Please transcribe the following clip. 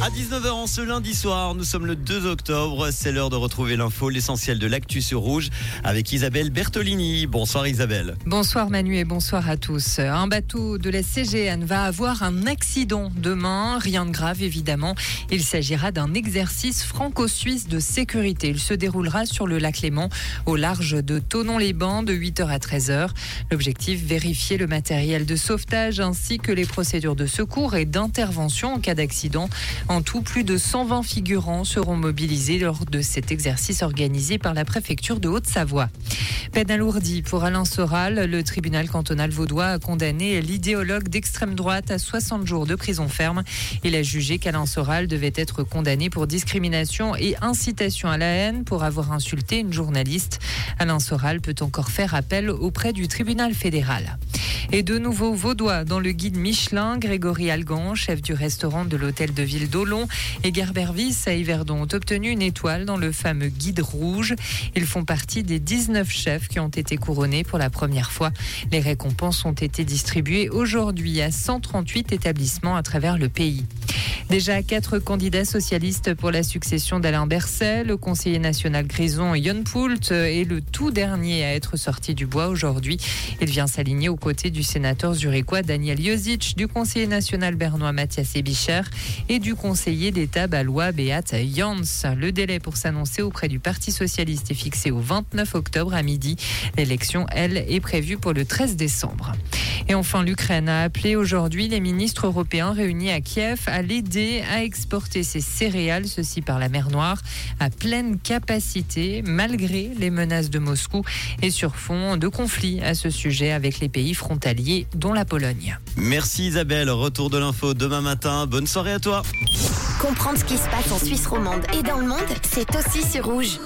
À 19h en ce lundi soir, nous sommes le 2 octobre. C'est l'heure de retrouver l'info, l'essentiel de l'actu sur Rouge avec Isabelle Bertolini. Bonsoir Isabelle. Bonsoir Manu et bonsoir à tous. Un bateau de la CGN va avoir un accident demain. Rien de grave évidemment. Il s'agira d'un exercice franco-suisse de sécurité. Il se déroulera sur le lac Léman au large de Tonon-les-Bains de 8h à 13h. L'objectif, vérifier le matériel de sauvetage ainsi que les procédures de secours et d'intervention en cas d'accident. En tout, plus de 120 figurants seront mobilisés lors de cet exercice organisé par la préfecture de Haute-Savoie. Peine alourdie pour Alain Soral, le tribunal cantonal vaudois a condamné l'idéologue d'extrême droite à 60 jours de prison ferme. Il a jugé qu'Alain Soral devait être condamné pour discrimination et incitation à la haine pour avoir insulté une journaliste. Alain Soral peut encore faire appel auprès du tribunal fédéral. Et de nouveau vaudois dans le guide Michelin, Grégory Algan, chef du restaurant de l'hôtel de ville d'Olon, et Gerbervis à Yverdon ont obtenu une étoile dans le fameux guide rouge. Ils font partie des 19 chefs qui ont été couronnés pour la première fois. Les récompenses ont été distribuées aujourd'hui à 138 établissements à travers le pays. Déjà quatre candidats socialistes pour la succession d'Alain Berset. Le conseiller national Grison Yon Poult est le tout dernier à être sorti du bois aujourd'hui. Il vient s'aligner aux côtés du sénateur zurichois Daniel Jozic, du conseiller national bernois Mathias Ebicher et du conseiller d'État balois Beat Jans. Le délai pour s'annoncer auprès du Parti socialiste est fixé au 29 octobre à midi. L'élection, elle, est prévue pour le 13 décembre. Et enfin, l'Ukraine a appelé aujourd'hui les ministres européens réunis à Kiev à l'aider à exporter ses céréales, ceci par la mer Noire, à pleine capacité, malgré les menaces de Moscou et sur fond de conflits à ce sujet avec les pays frontaliers, dont la Pologne. Merci Isabelle. Retour de l'info demain matin. Bonne soirée à toi. Comprendre ce qui se passe en Suisse romande et dans le monde, c'est aussi sur Rouge.